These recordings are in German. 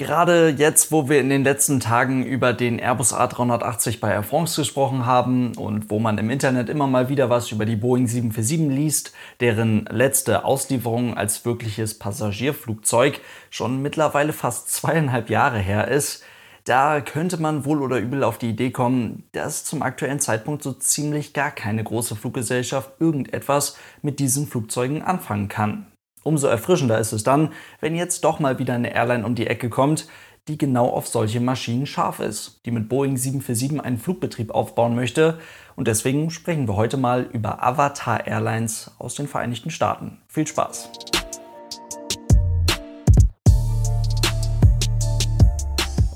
Gerade jetzt, wo wir in den letzten Tagen über den Airbus A380 bei Air France gesprochen haben und wo man im Internet immer mal wieder was über die Boeing 747 liest, deren letzte Auslieferung als wirkliches Passagierflugzeug schon mittlerweile fast zweieinhalb Jahre her ist, da könnte man wohl oder übel auf die Idee kommen, dass zum aktuellen Zeitpunkt so ziemlich gar keine große Fluggesellschaft irgendetwas mit diesen Flugzeugen anfangen kann. Umso erfrischender ist es dann, wenn jetzt doch mal wieder eine Airline um die Ecke kommt, die genau auf solche Maschinen scharf ist, die mit Boeing 747 einen Flugbetrieb aufbauen möchte. Und deswegen sprechen wir heute mal über Avatar Airlines aus den Vereinigten Staaten. Viel Spaß!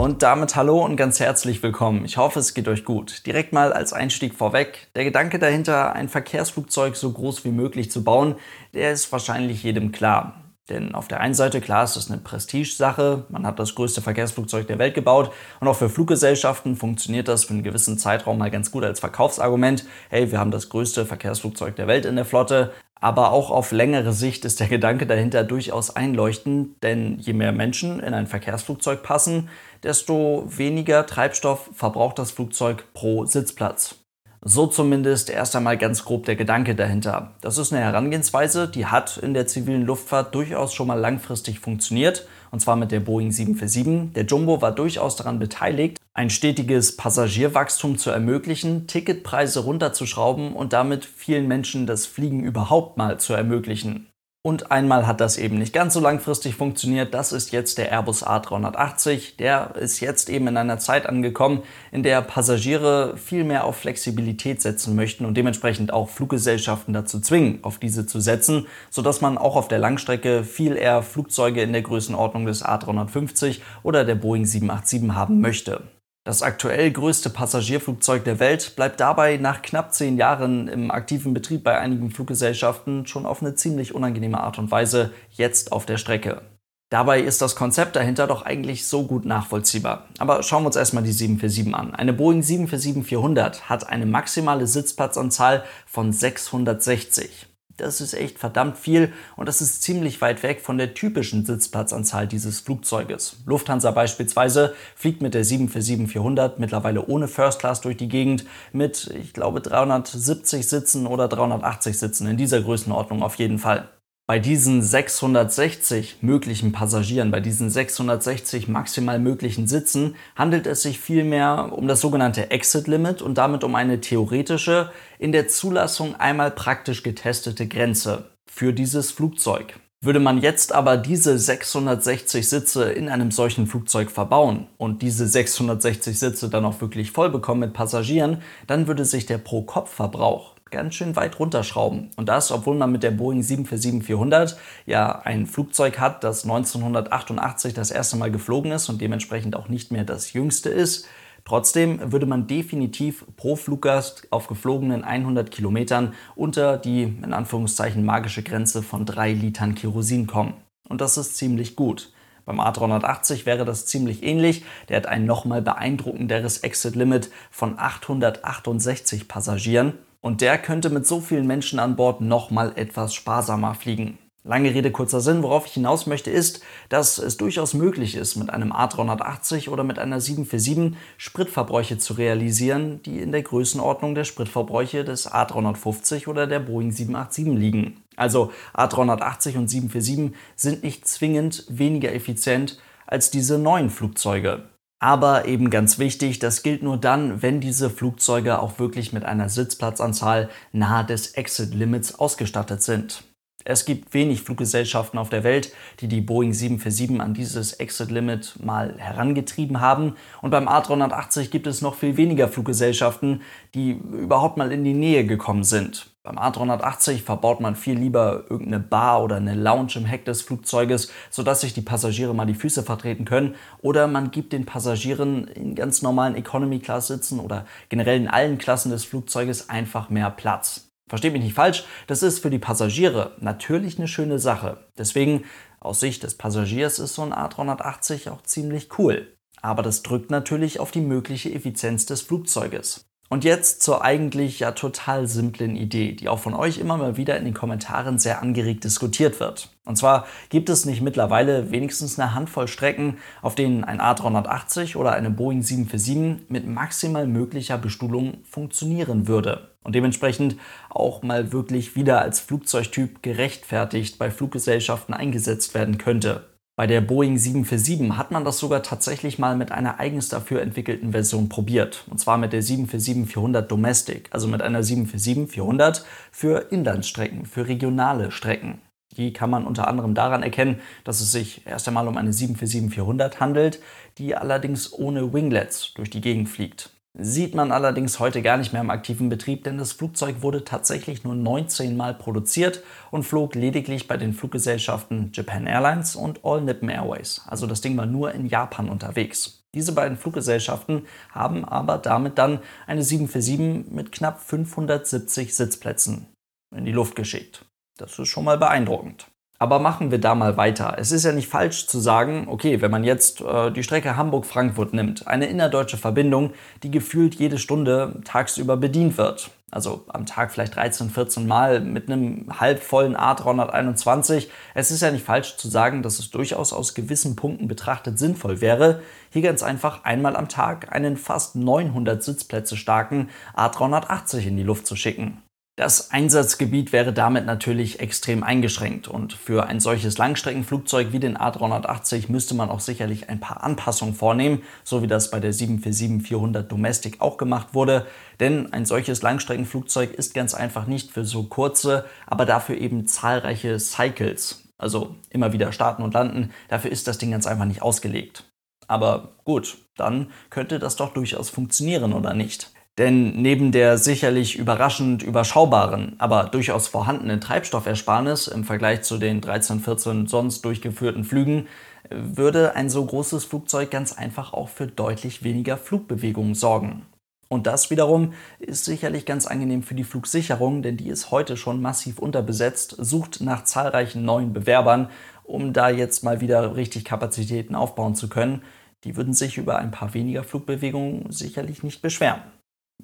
Und damit hallo und ganz herzlich willkommen. Ich hoffe, es geht euch gut. Direkt mal als Einstieg vorweg. Der Gedanke dahinter, ein Verkehrsflugzeug so groß wie möglich zu bauen, der ist wahrscheinlich jedem klar. Denn auf der einen Seite, klar, ist das eine Prestigesache. Man hat das größte Verkehrsflugzeug der Welt gebaut. Und auch für Fluggesellschaften funktioniert das für einen gewissen Zeitraum mal ganz gut als Verkaufsargument. Hey, wir haben das größte Verkehrsflugzeug der Welt in der Flotte. Aber auch auf längere Sicht ist der Gedanke dahinter durchaus einleuchtend, denn je mehr Menschen in ein Verkehrsflugzeug passen, desto weniger Treibstoff verbraucht das Flugzeug pro Sitzplatz. So zumindest erst einmal ganz grob der Gedanke dahinter. Das ist eine Herangehensweise, die hat in der zivilen Luftfahrt durchaus schon mal langfristig funktioniert, und zwar mit der Boeing 747. Der Jumbo war durchaus daran beteiligt, ein stetiges Passagierwachstum zu ermöglichen, Ticketpreise runterzuschrauben und damit vielen Menschen das Fliegen überhaupt mal zu ermöglichen. Und einmal hat das eben nicht ganz so langfristig funktioniert. Das ist jetzt der Airbus A380. Der ist jetzt eben in einer Zeit angekommen, in der Passagiere viel mehr auf Flexibilität setzen möchten und dementsprechend auch Fluggesellschaften dazu zwingen, auf diese zu setzen, sodass man auch auf der Langstrecke viel eher Flugzeuge in der Größenordnung des A350 oder der Boeing 787 haben möchte. Das aktuell größte Passagierflugzeug der Welt bleibt dabei nach knapp zehn Jahren im aktiven Betrieb bei einigen Fluggesellschaften schon auf eine ziemlich unangenehme Art und Weise jetzt auf der Strecke. Dabei ist das Konzept dahinter doch eigentlich so gut nachvollziehbar. Aber schauen wir uns erstmal die 747 an. Eine Boeing 747-400 hat eine maximale Sitzplatzanzahl von 660. Das ist echt verdammt viel und das ist ziemlich weit weg von der typischen Sitzplatzanzahl dieses Flugzeuges. Lufthansa beispielsweise fliegt mit der 747-400 mittlerweile ohne First Class durch die Gegend mit, ich glaube, 370 Sitzen oder 380 Sitzen in dieser Größenordnung auf jeden Fall. Bei diesen 660 möglichen Passagieren, bei diesen 660 maximal möglichen Sitzen, handelt es sich vielmehr um das sogenannte Exit Limit und damit um eine theoretische, in der Zulassung einmal praktisch getestete Grenze für dieses Flugzeug. Würde man jetzt aber diese 660 Sitze in einem solchen Flugzeug verbauen und diese 660 Sitze dann auch wirklich voll bekommen mit Passagieren, dann würde sich der Pro-Kopf-Verbrauch ganz schön weit runterschrauben. Und das, obwohl man mit der Boeing 747-400 ja ein Flugzeug hat, das 1988 das erste Mal geflogen ist und dementsprechend auch nicht mehr das jüngste ist. Trotzdem würde man definitiv pro Fluggast auf geflogenen 100 Kilometern unter die in Anführungszeichen magische Grenze von 3 Litern Kerosin kommen. Und das ist ziemlich gut. Beim A380 wäre das ziemlich ähnlich. Der hat ein nochmal beeindruckenderes Exit-Limit von 868 Passagieren. Und der könnte mit so vielen Menschen an Bord nochmal etwas sparsamer fliegen. Lange Rede, kurzer Sinn. Worauf ich hinaus möchte, ist, dass es durchaus möglich ist, mit einem A380 oder mit einer 747 Spritverbräuche zu realisieren, die in der Größenordnung der Spritverbräuche des A350 oder der Boeing 787 liegen. Also A380 und 747 sind nicht zwingend weniger effizient als diese neuen Flugzeuge. Aber eben ganz wichtig, das gilt nur dann, wenn diese Flugzeuge auch wirklich mit einer Sitzplatzanzahl nahe des Exit Limits ausgestattet sind. Es gibt wenig Fluggesellschaften auf der Welt, die die Boeing 747 an dieses Exit-Limit mal herangetrieben haben. Und beim A380 gibt es noch viel weniger Fluggesellschaften, die überhaupt mal in die Nähe gekommen sind. Beim A380 verbaut man viel lieber irgendeine Bar oder eine Lounge im Heck des Flugzeuges, sodass sich die Passagiere mal die Füße vertreten können. Oder man gibt den Passagieren in ganz normalen Economy-Class-Sitzen oder generell in allen Klassen des Flugzeuges einfach mehr Platz. Versteht mich nicht falsch, das ist für die Passagiere natürlich eine schöne Sache. Deswegen, aus Sicht des Passagiers ist so ein A380 auch ziemlich cool. Aber das drückt natürlich auf die mögliche Effizienz des Flugzeuges. Und jetzt zur eigentlich ja total simplen Idee, die auch von euch immer mal wieder in den Kommentaren sehr angeregt diskutiert wird. Und zwar gibt es nicht mittlerweile wenigstens eine Handvoll Strecken, auf denen ein A380 oder eine Boeing 747 mit maximal möglicher Bestuhlung funktionieren würde und dementsprechend auch mal wirklich wieder als Flugzeugtyp gerechtfertigt bei Fluggesellschaften eingesetzt werden könnte. Bei der Boeing 747 hat man das sogar tatsächlich mal mit einer eigens dafür entwickelten Version probiert. Und zwar mit der 747-400 Domestic, also mit einer 747-400 für Inlandsstrecken, für regionale Strecken. Die kann man unter anderem daran erkennen, dass es sich erst einmal um eine 747-400 handelt, die allerdings ohne Winglets durch die Gegend fliegt. Sieht man allerdings heute gar nicht mehr im aktiven Betrieb, denn das Flugzeug wurde tatsächlich nur 19 Mal produziert und flog lediglich bei den Fluggesellschaften Japan Airlines und All Nippon Airways. Also das Ding war nur in Japan unterwegs. Diese beiden Fluggesellschaften haben aber damit dann eine 747 mit knapp 570 Sitzplätzen in die Luft geschickt. Das ist schon mal beeindruckend. Aber machen wir da mal weiter. Es ist ja nicht falsch zu sagen, okay, wenn man jetzt äh, die Strecke Hamburg-Frankfurt nimmt, eine innerdeutsche Verbindung, die gefühlt jede Stunde tagsüber bedient wird. Also am Tag vielleicht 13, 14 Mal mit einem halbvollen A321. Es ist ja nicht falsch zu sagen, dass es durchaus aus gewissen Punkten betrachtet sinnvoll wäre, hier ganz einfach einmal am Tag einen fast 900 Sitzplätze starken A380 in die Luft zu schicken. Das Einsatzgebiet wäre damit natürlich extrem eingeschränkt und für ein solches Langstreckenflugzeug wie den A380 müsste man auch sicherlich ein paar Anpassungen vornehmen, so wie das bei der 747-400 Domestic auch gemacht wurde, denn ein solches Langstreckenflugzeug ist ganz einfach nicht für so kurze, aber dafür eben zahlreiche Cycles, also immer wieder starten und landen, dafür ist das Ding ganz einfach nicht ausgelegt. Aber gut, dann könnte das doch durchaus funktionieren, oder nicht? Denn neben der sicherlich überraschend überschaubaren, aber durchaus vorhandenen Treibstoffersparnis im Vergleich zu den 13, 14 sonst durchgeführten Flügen, würde ein so großes Flugzeug ganz einfach auch für deutlich weniger Flugbewegungen sorgen. Und das wiederum ist sicherlich ganz angenehm für die Flugsicherung, denn die ist heute schon massiv unterbesetzt, sucht nach zahlreichen neuen Bewerbern, um da jetzt mal wieder richtig Kapazitäten aufbauen zu können. Die würden sich über ein paar weniger Flugbewegungen sicherlich nicht beschweren.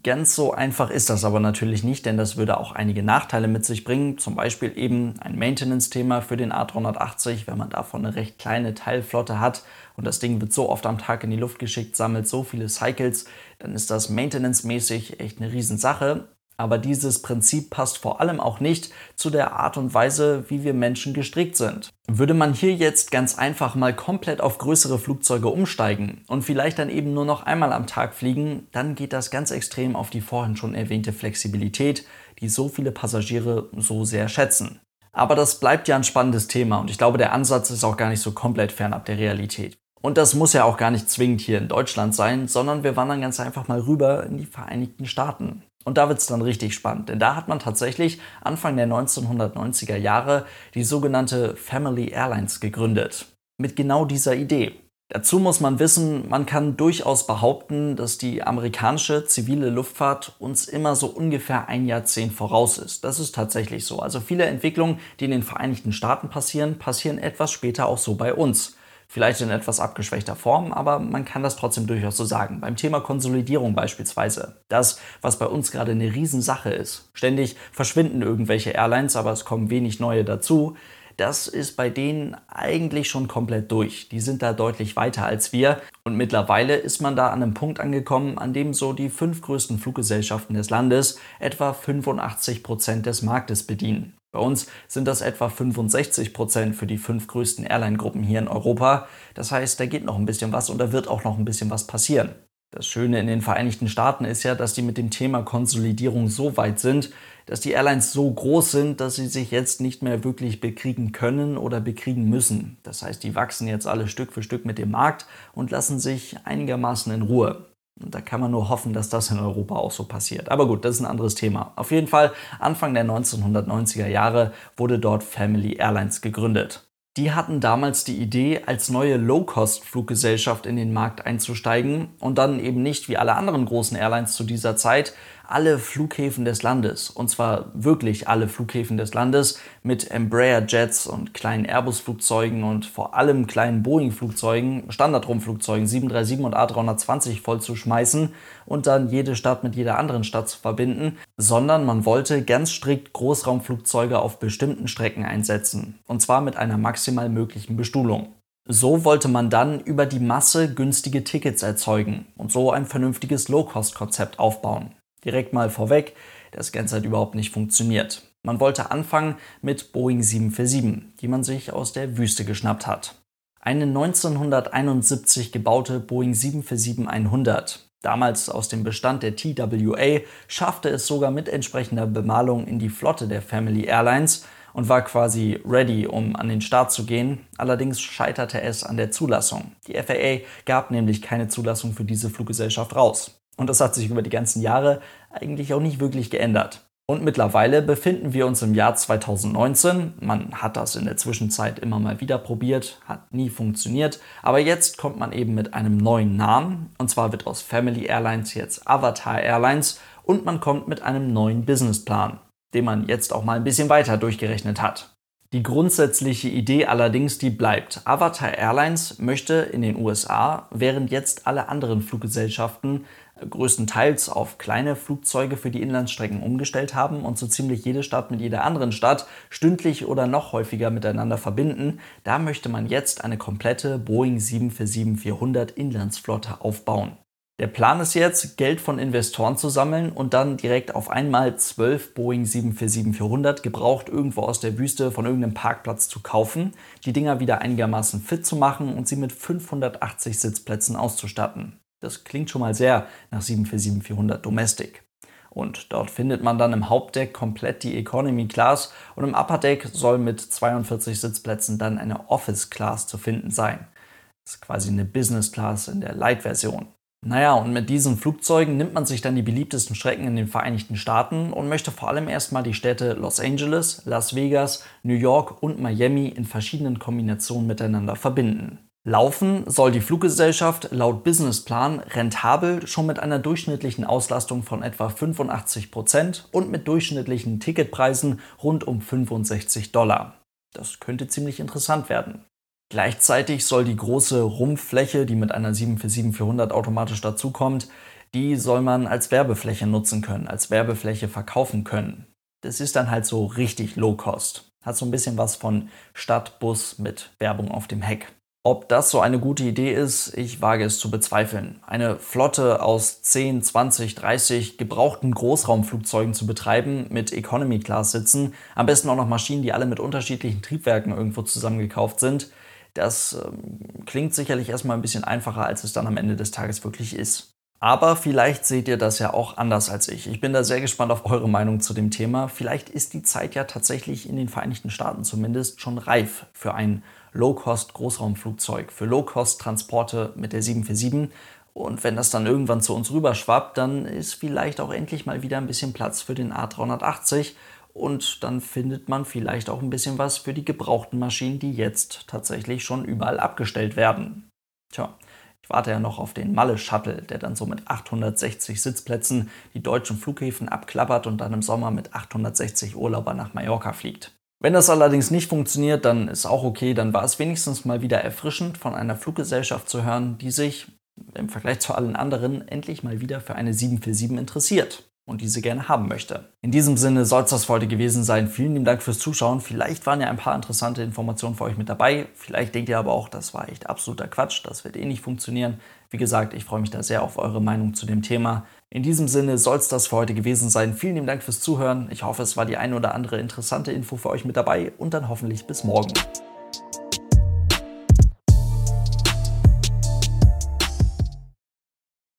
Ganz so einfach ist das aber natürlich nicht, denn das würde auch einige Nachteile mit sich bringen. Zum Beispiel eben ein Maintenance-Thema für den A380, wenn man davon eine recht kleine Teilflotte hat und das Ding wird so oft am Tag in die Luft geschickt, sammelt so viele Cycles, dann ist das maintenance-mäßig echt eine Riesensache. Aber dieses Prinzip passt vor allem auch nicht zu der Art und Weise, wie wir Menschen gestrickt sind. Würde man hier jetzt ganz einfach mal komplett auf größere Flugzeuge umsteigen und vielleicht dann eben nur noch einmal am Tag fliegen, dann geht das ganz extrem auf die vorhin schon erwähnte Flexibilität, die so viele Passagiere so sehr schätzen. Aber das bleibt ja ein spannendes Thema und ich glaube, der Ansatz ist auch gar nicht so komplett fernab der Realität. Und das muss ja auch gar nicht zwingend hier in Deutschland sein, sondern wir wandern ganz einfach mal rüber in die Vereinigten Staaten. Und da wird es dann richtig spannend, denn da hat man tatsächlich Anfang der 1990er Jahre die sogenannte Family Airlines gegründet. Mit genau dieser Idee. Dazu muss man wissen, man kann durchaus behaupten, dass die amerikanische zivile Luftfahrt uns immer so ungefähr ein Jahrzehnt voraus ist. Das ist tatsächlich so. Also viele Entwicklungen, die in den Vereinigten Staaten passieren, passieren etwas später auch so bei uns. Vielleicht in etwas abgeschwächter Form, aber man kann das trotzdem durchaus so sagen. Beim Thema Konsolidierung beispielsweise. Das, was bei uns gerade eine Riesensache ist. Ständig verschwinden irgendwelche Airlines, aber es kommen wenig neue dazu. Das ist bei denen eigentlich schon komplett durch. Die sind da deutlich weiter als wir. Und mittlerweile ist man da an einem Punkt angekommen, an dem so die fünf größten Fluggesellschaften des Landes etwa 85 Prozent des Marktes bedienen. Bei uns sind das etwa 65 Prozent für die fünf größten Airline-Gruppen hier in Europa. Das heißt, da geht noch ein bisschen was und da wird auch noch ein bisschen was passieren. Das Schöne in den Vereinigten Staaten ist ja, dass die mit dem Thema Konsolidierung so weit sind, dass die Airlines so groß sind, dass sie sich jetzt nicht mehr wirklich bekriegen können oder bekriegen müssen. Das heißt, die wachsen jetzt alle Stück für Stück mit dem Markt und lassen sich einigermaßen in Ruhe. Und da kann man nur hoffen, dass das in Europa auch so passiert. Aber gut, das ist ein anderes Thema. Auf jeden Fall, Anfang der 1990er Jahre wurde dort Family Airlines gegründet. Die hatten damals die Idee, als neue Low-Cost-Fluggesellschaft in den Markt einzusteigen und dann eben nicht wie alle anderen großen Airlines zu dieser Zeit alle Flughäfen des Landes, und zwar wirklich alle Flughäfen des Landes, mit Embraer Jets und kleinen Airbus-Flugzeugen und vor allem kleinen Boeing-Flugzeugen, Standardrumpflugzeugen 737 und A320 voll zu schmeißen und dann jede Stadt mit jeder anderen Stadt zu verbinden, sondern man wollte ganz strikt Großraumflugzeuge auf bestimmten Strecken einsetzen, und zwar mit einer maximal möglichen Bestuhlung. So wollte man dann über die Masse günstige Tickets erzeugen und so ein vernünftiges Low-Cost-Konzept aufbauen. Direkt mal vorweg, das Ganze hat überhaupt nicht funktioniert. Man wollte anfangen mit Boeing 747, die man sich aus der Wüste geschnappt hat. Eine 1971 gebaute Boeing 747-100, damals aus dem Bestand der TWA, schaffte es sogar mit entsprechender Bemalung in die Flotte der Family Airlines und war quasi ready, um an den Start zu gehen. Allerdings scheiterte es an der Zulassung. Die FAA gab nämlich keine Zulassung für diese Fluggesellschaft raus. Und das hat sich über die ganzen Jahre eigentlich auch nicht wirklich geändert. Und mittlerweile befinden wir uns im Jahr 2019. Man hat das in der Zwischenzeit immer mal wieder probiert, hat nie funktioniert. Aber jetzt kommt man eben mit einem neuen Namen. Und zwar wird aus Family Airlines jetzt Avatar Airlines und man kommt mit einem neuen Businessplan den man jetzt auch mal ein bisschen weiter durchgerechnet hat. Die grundsätzliche Idee allerdings, die bleibt. Avatar Airlines möchte in den USA, während jetzt alle anderen Fluggesellschaften größtenteils auf kleine Flugzeuge für die Inlandsstrecken umgestellt haben und so ziemlich jede Stadt mit jeder anderen Stadt stündlich oder noch häufiger miteinander verbinden, da möchte man jetzt eine komplette Boeing 747-400 Inlandsflotte aufbauen. Der Plan ist jetzt, Geld von Investoren zu sammeln und dann direkt auf einmal 12 Boeing 747-400 gebraucht irgendwo aus der Wüste von irgendeinem Parkplatz zu kaufen, die Dinger wieder einigermaßen fit zu machen und sie mit 580 Sitzplätzen auszustatten. Das klingt schon mal sehr nach 747-400 Domestic. Und dort findet man dann im Hauptdeck komplett die Economy Class und im Upper Deck soll mit 42 Sitzplätzen dann eine Office Class zu finden sein. Das ist quasi eine Business Class in der Light-Version. Naja, und mit diesen Flugzeugen nimmt man sich dann die beliebtesten Strecken in den Vereinigten Staaten und möchte vor allem erstmal die Städte Los Angeles, Las Vegas, New York und Miami in verschiedenen Kombinationen miteinander verbinden. Laufen soll die Fluggesellschaft laut Businessplan rentabel schon mit einer durchschnittlichen Auslastung von etwa 85 Prozent und mit durchschnittlichen Ticketpreisen rund um 65 Dollar. Das könnte ziemlich interessant werden. Gleichzeitig soll die große Rumpffläche, die mit einer 747-400 automatisch dazukommt, die soll man als Werbefläche nutzen können, als Werbefläche verkaufen können. Das ist dann halt so richtig Low Cost. Hat so ein bisschen was von Stadtbus mit Werbung auf dem Heck. Ob das so eine gute Idee ist, ich wage es zu bezweifeln. Eine Flotte aus 10, 20, 30 gebrauchten Großraumflugzeugen zu betreiben mit Economy Class Sitzen, am besten auch noch Maschinen, die alle mit unterschiedlichen Triebwerken irgendwo zusammengekauft sind, das ähm, klingt sicherlich erstmal ein bisschen einfacher, als es dann am Ende des Tages wirklich ist. Aber vielleicht seht ihr das ja auch anders als ich. Ich bin da sehr gespannt auf eure Meinung zu dem Thema. Vielleicht ist die Zeit ja tatsächlich in den Vereinigten Staaten zumindest schon reif für ein Low-Cost-Großraumflugzeug, für Low-Cost-Transporte mit der 747. Und wenn das dann irgendwann zu uns rüberschwappt, dann ist vielleicht auch endlich mal wieder ein bisschen Platz für den A380 und dann findet man vielleicht auch ein bisschen was für die gebrauchten Maschinen, die jetzt tatsächlich schon überall abgestellt werden. Tja, ich warte ja noch auf den Malle-Shuttle, der dann so mit 860 Sitzplätzen die deutschen Flughäfen abklappert und dann im Sommer mit 860 Urlauber nach Mallorca fliegt. Wenn das allerdings nicht funktioniert, dann ist auch okay, dann war es wenigstens mal wieder erfrischend, von einer Fluggesellschaft zu hören, die sich im Vergleich zu allen anderen endlich mal wieder für eine 747 interessiert und diese gerne haben möchte. In diesem Sinne soll es das für heute gewesen sein. Vielen lieben Dank fürs Zuschauen. Vielleicht waren ja ein paar interessante Informationen für euch mit dabei. Vielleicht denkt ihr aber auch, das war echt absoluter Quatsch. Das wird eh nicht funktionieren. Wie gesagt, ich freue mich da sehr auf eure Meinung zu dem Thema. In diesem Sinne soll es das für heute gewesen sein. Vielen lieben Dank fürs Zuhören. Ich hoffe, es war die ein oder andere interessante Info für euch mit dabei und dann hoffentlich bis morgen.